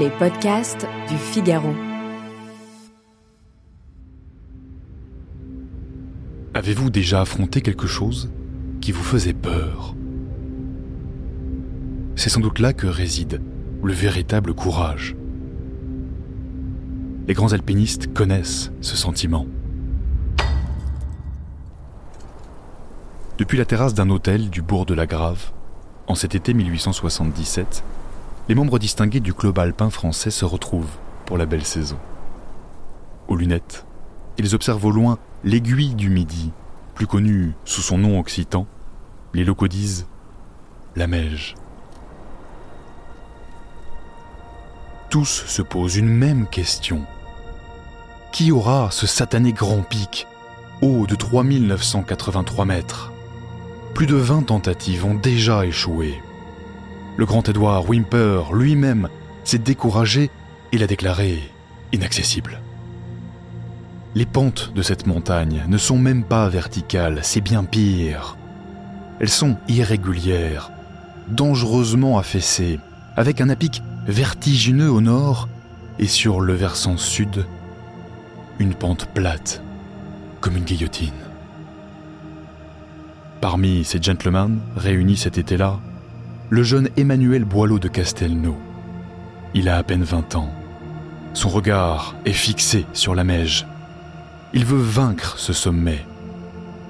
Les podcasts du Figaro. Avez-vous déjà affronté quelque chose qui vous faisait peur? C'est sans doute là que réside le véritable courage. Les grands alpinistes connaissent ce sentiment. Depuis la terrasse d'un hôtel du bourg de la Grave, en cet été 1877, les membres distingués du club alpin français se retrouvent pour la belle saison. Aux lunettes, ils observent au loin l'aiguille du Midi, plus connue sous son nom occitan. Les locaux disent la Meige. Tous se posent une même question. Qui aura ce satané grand pic, haut de 3983 mètres? Plus de 20 tentatives ont déjà échoué. Le grand Edward Wimper lui-même s'est découragé et l'a déclaré inaccessible. Les pentes de cette montagne ne sont même pas verticales, c'est bien pire. Elles sont irrégulières, dangereusement affaissées, avec un apic vertigineux au nord et sur le versant sud, une pente plate, comme une guillotine. Parmi ces gentlemen réunis cet été-là, le jeune Emmanuel Boileau de Castelnau. Il a à peine 20 ans. Son regard est fixé sur la Meige. Il veut vaincre ce sommet.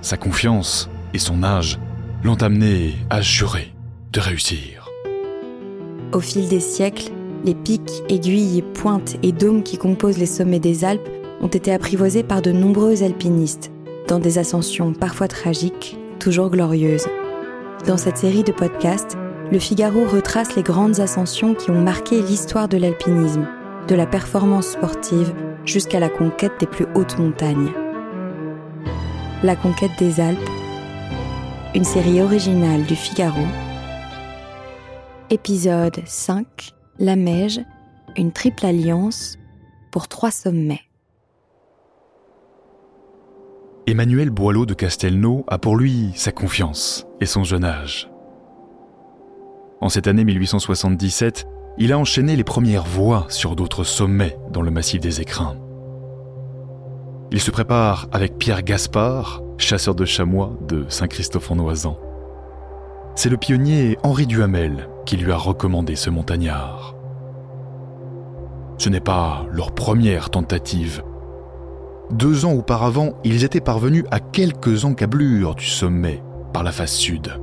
Sa confiance et son âge l'ont amené à jurer de réussir. Au fil des siècles, les pics, aiguilles, pointes et dômes qui composent les sommets des Alpes ont été apprivoisés par de nombreux alpinistes, dans des ascensions parfois tragiques, toujours glorieuses. Dans cette série de podcasts, le Figaro retrace les grandes ascensions qui ont marqué l'histoire de l'alpinisme, de la performance sportive jusqu'à la conquête des plus hautes montagnes. La conquête des Alpes, une série originale du Figaro. Épisode 5, La Meige, une triple alliance pour trois sommets. Emmanuel Boileau de Castelnau a pour lui sa confiance et son jeune âge. En cette année 1877, il a enchaîné les premières voies sur d'autres sommets dans le massif des écrins. Il se prépare avec Pierre Gaspard, chasseur de chamois de Saint-Christophe-en-Oisan. C'est le pionnier Henri Duhamel qui lui a recommandé ce montagnard. Ce n'est pas leur première tentative. Deux ans auparavant, ils étaient parvenus à quelques encablures du sommet par la face sud.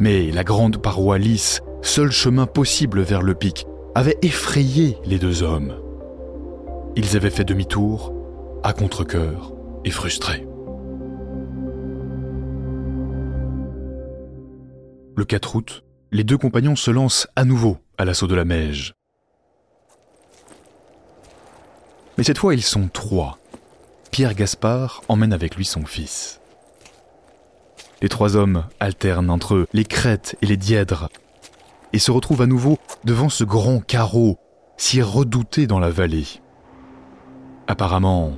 Mais la grande paroi lisse, seul chemin possible vers le pic, avait effrayé les deux hommes. Ils avaient fait demi-tour, à contre-coeur et frustrés. Le 4 août, les deux compagnons se lancent à nouveau à l'assaut de la Meige. Mais cette fois, ils sont trois. Pierre Gaspard emmène avec lui son fils. Les trois hommes alternent entre eux les crêtes et les dièdres et se retrouvent à nouveau devant ce grand carreau si redouté dans la vallée. Apparemment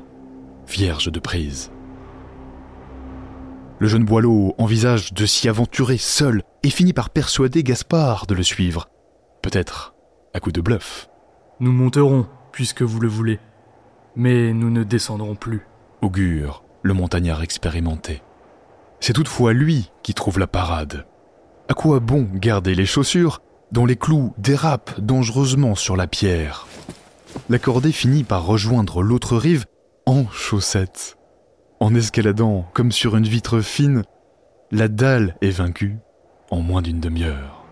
vierge de prise. Le jeune Boileau envisage de s'y aventurer seul et finit par persuader Gaspard de le suivre. Peut-être à coup de bluff. Nous monterons, puisque vous le voulez. Mais nous ne descendrons plus. Augure le montagnard expérimenté. C'est toutefois lui qui trouve la parade. À quoi bon garder les chaussures dont les clous dérapent dangereusement sur la pierre La cordée finit par rejoindre l'autre rive en chaussettes. En escaladant comme sur une vitre fine, la dalle est vaincue en moins d'une demi-heure.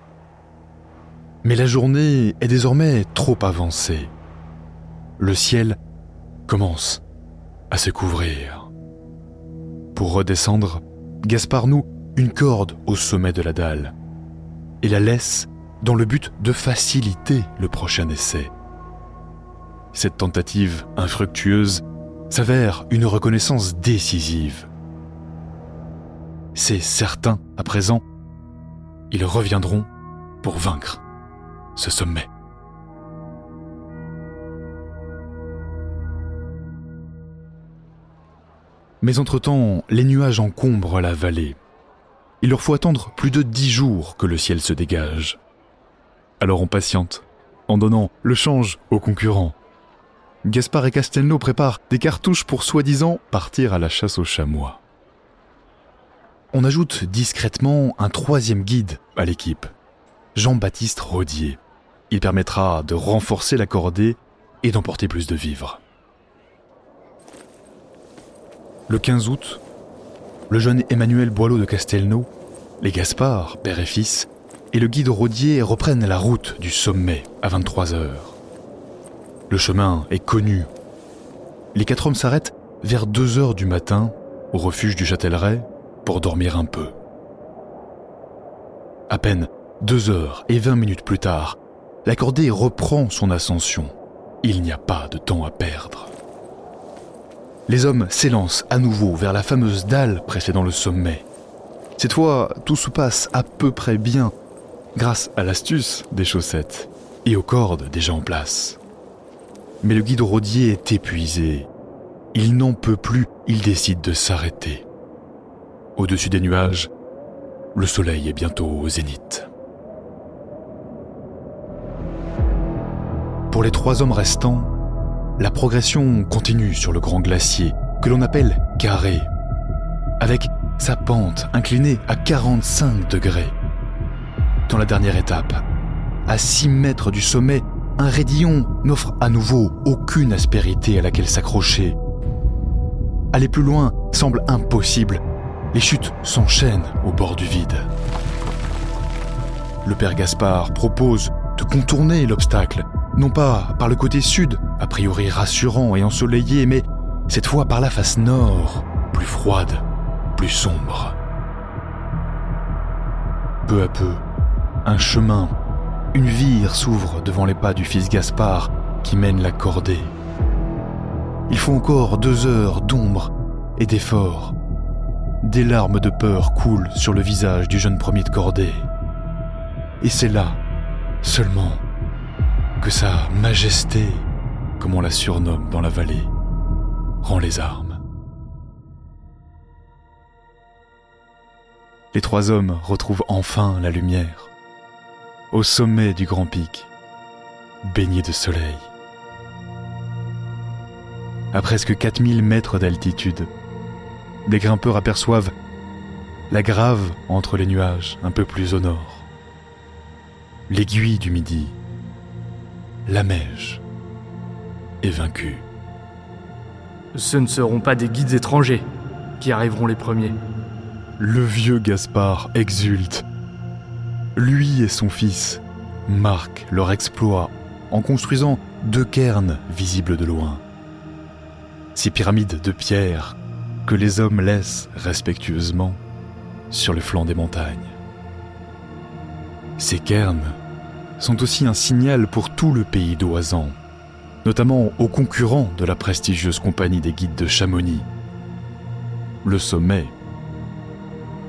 Mais la journée est désormais trop avancée. Le ciel commence à se couvrir. Pour redescendre, Gaspard noue une corde au sommet de la dalle et la laisse dans le but de faciliter le prochain essai. Cette tentative infructueuse s'avère une reconnaissance décisive. C'est certain, à présent, ils reviendront pour vaincre ce sommet. Mais entre-temps, les nuages encombrent la vallée. Il leur faut attendre plus de dix jours que le ciel se dégage. Alors on patiente en donnant le change aux concurrents. Gaspard et Castelnau préparent des cartouches pour soi-disant partir à la chasse aux chamois. On ajoute discrètement un troisième guide à l'équipe, Jean-Baptiste Rodier. Il permettra de renforcer la cordée et d'emporter plus de vivres. Le 15 août, le jeune Emmanuel Boileau de Castelnau, les Gaspard, père et fils, et le guide Rodier reprennent la route du sommet à 23 heures. Le chemin est connu. Les quatre hommes s'arrêtent vers 2 heures du matin au refuge du Châtellerault pour dormir un peu. À peine 2 heures et 20 minutes plus tard, la cordée reprend son ascension. Il n'y a pas de temps à perdre. Les hommes s'élancent à nouveau vers la fameuse dalle précédant le sommet. Cette fois, tout se passe à peu près bien, grâce à l'astuce des chaussettes et aux cordes déjà en place. Mais le guide rodier est épuisé. Il n'en peut plus, il décide de s'arrêter. Au-dessus des nuages, le soleil est bientôt au zénith. Pour les trois hommes restants, la progression continue sur le grand glacier que l'on appelle carré, avec sa pente inclinée à 45 degrés. Dans la dernière étape, à 6 mètres du sommet, un raidillon n'offre à nouveau aucune aspérité à laquelle s'accrocher. Aller plus loin semble impossible. Les chutes s'enchaînent au bord du vide. Le père Gaspard propose de contourner l'obstacle non pas par le côté sud, a priori rassurant et ensoleillé, mais cette fois par la face nord, plus froide, plus sombre. Peu à peu, un chemin, une vire s'ouvre devant les pas du fils Gaspard qui mène la cordée. Il faut encore deux heures d'ombre et d'effort. Des larmes de peur coulent sur le visage du jeune premier de cordée. Et c'est là, seulement, que sa majesté, comme on la surnomme dans la vallée, rend les armes. Les trois hommes retrouvent enfin la lumière, au sommet du grand pic, baigné de soleil. À presque 4000 mètres d'altitude, les grimpeurs aperçoivent la grave entre les nuages un peu plus au nord, l'aiguille du midi la Meige est vaincue. Ce ne seront pas des guides étrangers qui arriveront les premiers. Le vieux Gaspard exulte. Lui et son fils marquent leur exploit en construisant deux cairns visibles de loin. Ces pyramides de pierre que les hommes laissent respectueusement sur le flanc des montagnes. Ces cairns sont aussi un signal pour tout le pays d'Oisan, notamment aux concurrents de la prestigieuse compagnie des guides de Chamonix. Le sommet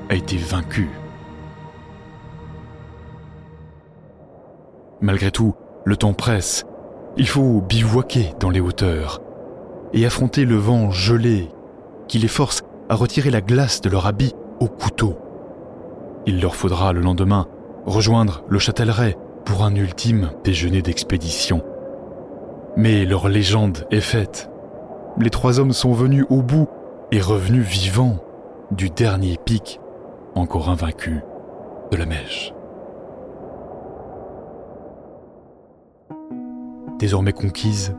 a été vaincu. Malgré tout, le temps presse. Il faut bivouaquer dans les hauteurs et affronter le vent gelé qui les force à retirer la glace de leur habit au couteau. Il leur faudra le lendemain rejoindre le Châtellerault pour un ultime déjeuner d'expédition. Mais leur légende est faite. Les trois hommes sont venus au bout et revenus vivants du dernier pic, encore invaincu, de la mèche. Désormais conquise,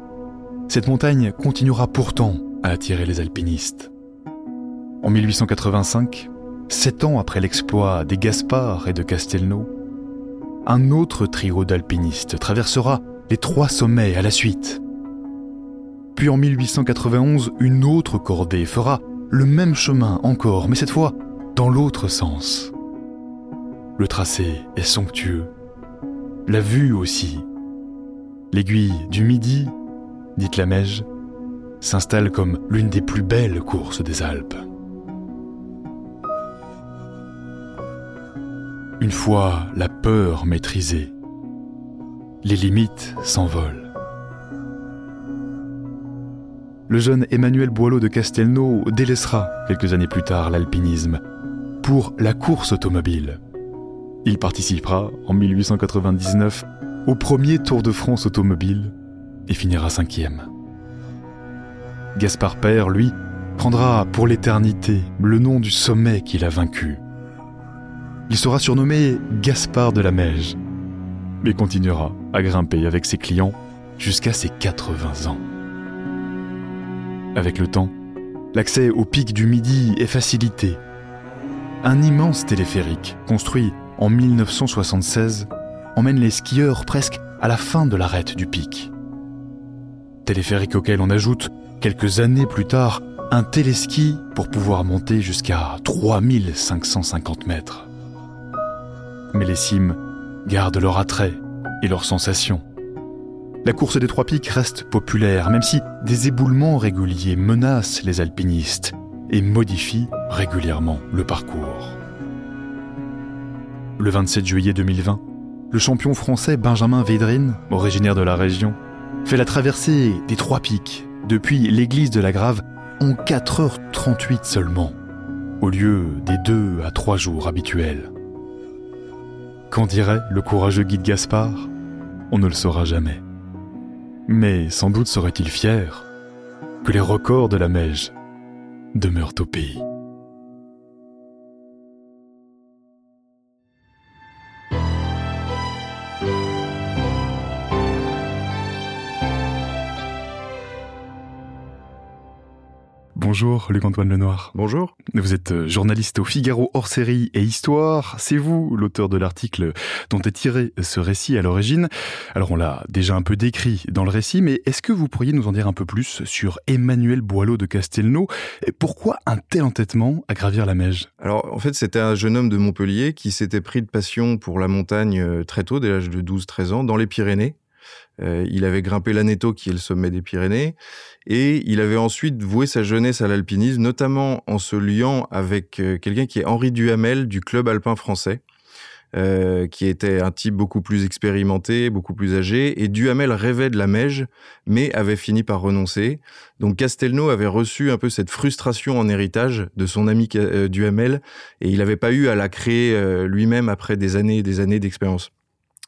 cette montagne continuera pourtant à attirer les alpinistes. En 1885, sept ans après l'exploit des Gaspard et de Castelnau, un autre trio d'alpinistes traversera les trois sommets à la suite. Puis en 1891, une autre cordée fera le même chemin encore, mais cette fois dans l'autre sens. Le tracé est somptueux, la vue aussi. L'aiguille du Midi, dite la Meige, s'installe comme l'une des plus belles courses des Alpes. Une fois la peur maîtrisée, les limites s'envolent. Le jeune Emmanuel Boileau de Castelnau délaissera quelques années plus tard l'alpinisme pour la course automobile. Il participera en 1899 au premier Tour de France automobile et finira cinquième. Gaspard Père, lui, prendra pour l'éternité le nom du sommet qu'il a vaincu. Il sera surnommé Gaspard de la Meige, mais continuera à grimper avec ses clients jusqu'à ses 80 ans. Avec le temps, l'accès au pic du Midi est facilité. Un immense téléphérique, construit en 1976, emmène les skieurs presque à la fin de l'arête du pic. Téléphérique auquel on ajoute, quelques années plus tard, un téléski pour pouvoir monter jusqu'à 3550 mètres. Mais les cimes gardent leur attrait et leurs sensations. La course des trois pics reste populaire, même si des éboulements réguliers menacent les alpinistes et modifient régulièrement le parcours. Le 27 juillet 2020, le champion français Benjamin Védrine, originaire de la région, fait la traversée des trois pics depuis l'église de la Grave en 4h38 seulement, au lieu des 2 à 3 jours habituels. Qu'en dirait le courageux guide Gaspard? On ne le saura jamais. Mais sans doute serait-il fier que les records de la Meige demeurent au pays. Bonjour Luc-Antoine Lenoir. Bonjour. Vous êtes euh, journaliste au Figaro hors série et histoire. C'est vous l'auteur de l'article dont est tiré ce récit à l'origine. Alors on l'a déjà un peu décrit dans le récit, mais est-ce que vous pourriez nous en dire un peu plus sur Emmanuel Boileau de Castelnau? Pourquoi un tel entêtement à gravir la Meige? Alors en fait c'était un jeune homme de Montpellier qui s'était pris de passion pour la montagne euh, très tôt, dès l'âge de 12-13 ans, dans les Pyrénées. Euh, il avait grimpé l'Aneto, qui est le sommet des Pyrénées, et il avait ensuite voué sa jeunesse à l'alpinisme, notamment en se liant avec euh, quelqu'un qui est Henri Duhamel du club alpin français. Euh, qui était un type beaucoup plus expérimenté, beaucoup plus âgé, et Duhamel rêvait de la Meige, mais avait fini par renoncer. Donc Castelnau avait reçu un peu cette frustration en héritage de son ami Duhamel, et il n'avait pas eu à la créer lui-même après des années et des années d'expérience.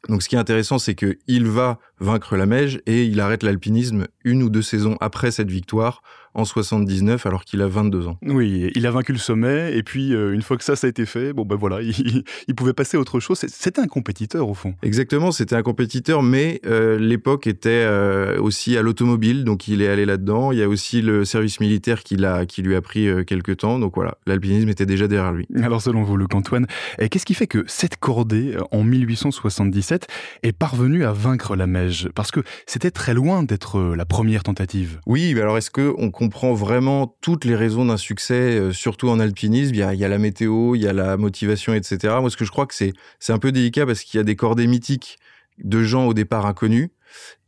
Donc ce qui est intéressant, c'est qu'il va vaincre la Meige et il arrête l'alpinisme une ou deux saisons après cette victoire en 79 alors qu'il a 22 ans. Oui, il a vaincu le sommet et puis euh, une fois que ça, ça a été fait, bon ben voilà, il, pouvait passer à autre chose. C'était un compétiteur au fond. Exactement, c'était un compétiteur, mais euh, l'époque était euh, aussi à l'automobile, donc il est allé là-dedans. Il y a aussi le service militaire qui, l'a, qui lui a pris quelques temps, donc voilà, l'alpinisme était déjà derrière lui. Alors selon vous, Luc Antoine, qu'est-ce qui fait que cette cordée en 1877 est parvenue à vaincre la Meige Parce que c'était très loin d'être la première tentative. Oui, mais alors est-ce qu'on comprend vraiment toutes les raisons d'un succès, euh, surtout en alpinisme. Il y, a, la météo, il y a la motivation, etc. Moi, ce que je crois que c'est, c'est un peu délicat parce qu'il y a des cordées mythiques de gens au départ inconnus.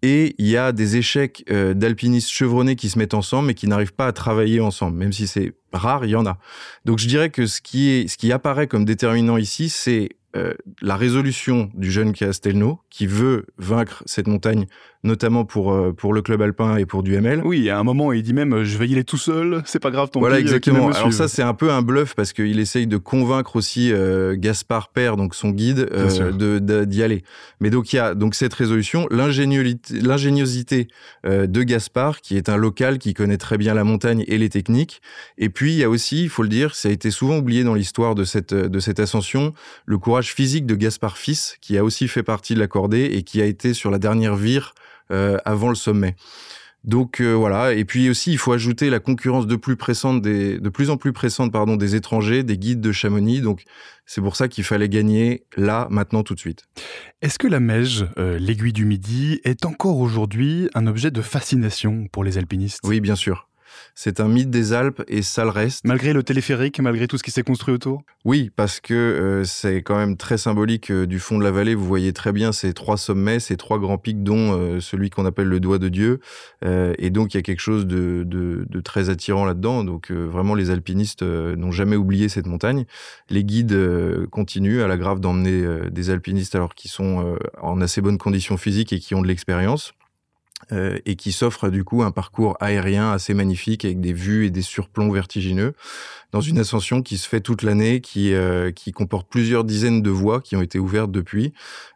Et il y a des échecs euh, d'alpinistes chevronnés qui se mettent ensemble mais qui n'arrivent pas à travailler ensemble, même si c'est rare, il y en a. Donc je dirais que ce qui, est, ce qui apparaît comme déterminant ici, c'est euh, la résolution du jeune Castelnau, qui veut vaincre cette montagne, notamment pour, euh, pour le club alpin et pour du ML. Oui, à un moment, il dit même euh, Je vais y aller tout seul, c'est pas grave, ton Voilà, exactement. Alors, ça, c'est un peu un bluff parce qu'il essaye de convaincre aussi Gaspard Père, donc son guide, d'y aller. Mais donc, il y a donc cette résolution, l'ingéniosité de Gaspard, qui est un local qui connaît très bien la montagne et les techniques. Et puis, il y a aussi, il faut le dire, ça a été souvent oublié dans l'histoire de cette, de cette ascension, le courage physique de Gaspard Fils, qui a aussi fait partie de la cordée et qui a été sur la dernière vire euh, avant le sommet. Donc euh, voilà, et puis aussi il faut ajouter la concurrence de plus pressante des, de plus en plus pressante pardon des étrangers, des guides de Chamonix. Donc c'est pour ça qu'il fallait gagner là, maintenant, tout de suite. Est-ce que la Meige, euh, l'aiguille du Midi, est encore aujourd'hui un objet de fascination pour les alpinistes? Oui, bien sûr. C'est un mythe des Alpes et ça le reste. Malgré le téléphérique, malgré tout ce qui s'est construit autour? Oui, parce que euh, c'est quand même très symbolique euh, du fond de la vallée. Vous voyez très bien ces trois sommets, ces trois grands pics, dont euh, celui qu'on appelle le doigt de Dieu. et donc, il y a quelque chose de, très attirant là-dedans. Donc, vraiment, les alpinistes n'ont jamais oublié cette montagne. Les guides continuent à la grave d'emmener des alpinistes alors qu'ils sont en assez bonnes conditions physiques et qui ont de l'expérience. Euh, et qui s'offre du coup un parcours aérien assez magnifique avec des vues et des surplombs vertigineux dans une ascension qui se fait toute l'année, qui, euh, qui comporte plusieurs dizaines de voies qui ont été ouvertes depuis,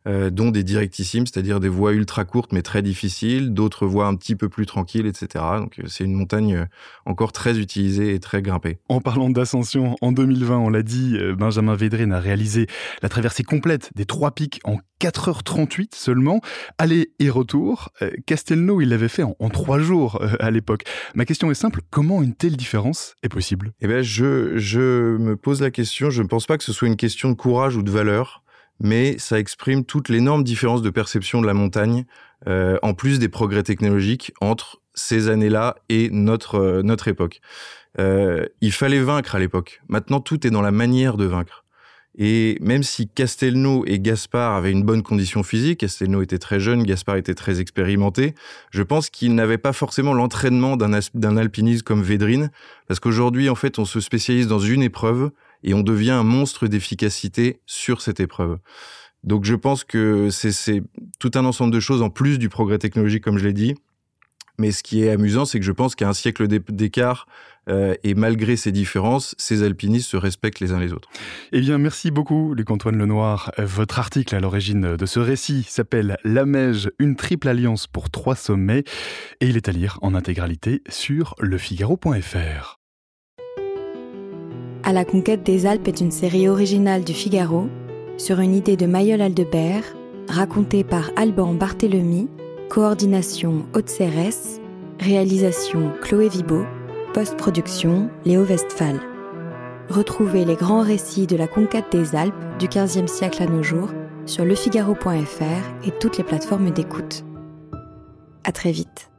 euh, dont des directissimes, c'est-à-dire des voies ultra courtes mais très difficiles, d'autres voies un petit peu plus tranquilles, etc. Donc c'est une montagne encore très utilisée et très grimpée. En parlant d'ascension, en 2020, on l'a dit, Benjamin Védrine a réalisé la traversée complète des trois pics en 4h38 seulement, aller et retour. Castelnau, il l'avait fait en, trois jours à l'époque. Ma question est simple, comment une telle différence est possible? Eh bien, je me pose la question, je ne pense pas que ce soit une question de courage ou de valeur, mais ça exprime toute l'énorme différence de perception de la montagne, euh, en plus des progrès technologiques entre ces années-là et notre, euh, notre époque. Euh, il fallait vaincre à l'époque. Maintenant, tout est dans la manière de vaincre. Et même si Castelnau et Gaspard avaient une bonne condition physique, Castelnau était très jeune, Gaspard était très expérimenté, je pense qu'ils n'avaient pas forcément l'entraînement d'un alpiniste comme Védrine, parce qu'aujourd'hui, en fait, on se spécialise dans une épreuve et on devient un monstre d'efficacité sur cette épreuve. Donc je pense que c'est tout un ensemble de choses en plus du progrès technologique, comme je l'ai dit, mais ce qui est amusant, c'est que je pense qu'à un siècle d'écart, euh, et malgré ces différences, ces alpinistes se respectent les uns les autres. Eh bien, merci beaucoup, Luc-Antoine Lenoir. Votre article à l'origine de ce récit s'appelle La Meige, une triple alliance pour trois sommets, et il est à lire en intégralité sur lefigaro.fr. À la conquête des Alpes est une série originale du Figaro, sur une idée de Mayol Aldebert, racontée par Alban Barthélemy Coordination Haute-Cérès. Réalisation Chloé Vibo. Post-production Léo Westphal. Retrouvez les grands récits de la conquête des Alpes du XVe siècle à nos jours sur lefigaro.fr et toutes les plateformes d'écoute. À très vite.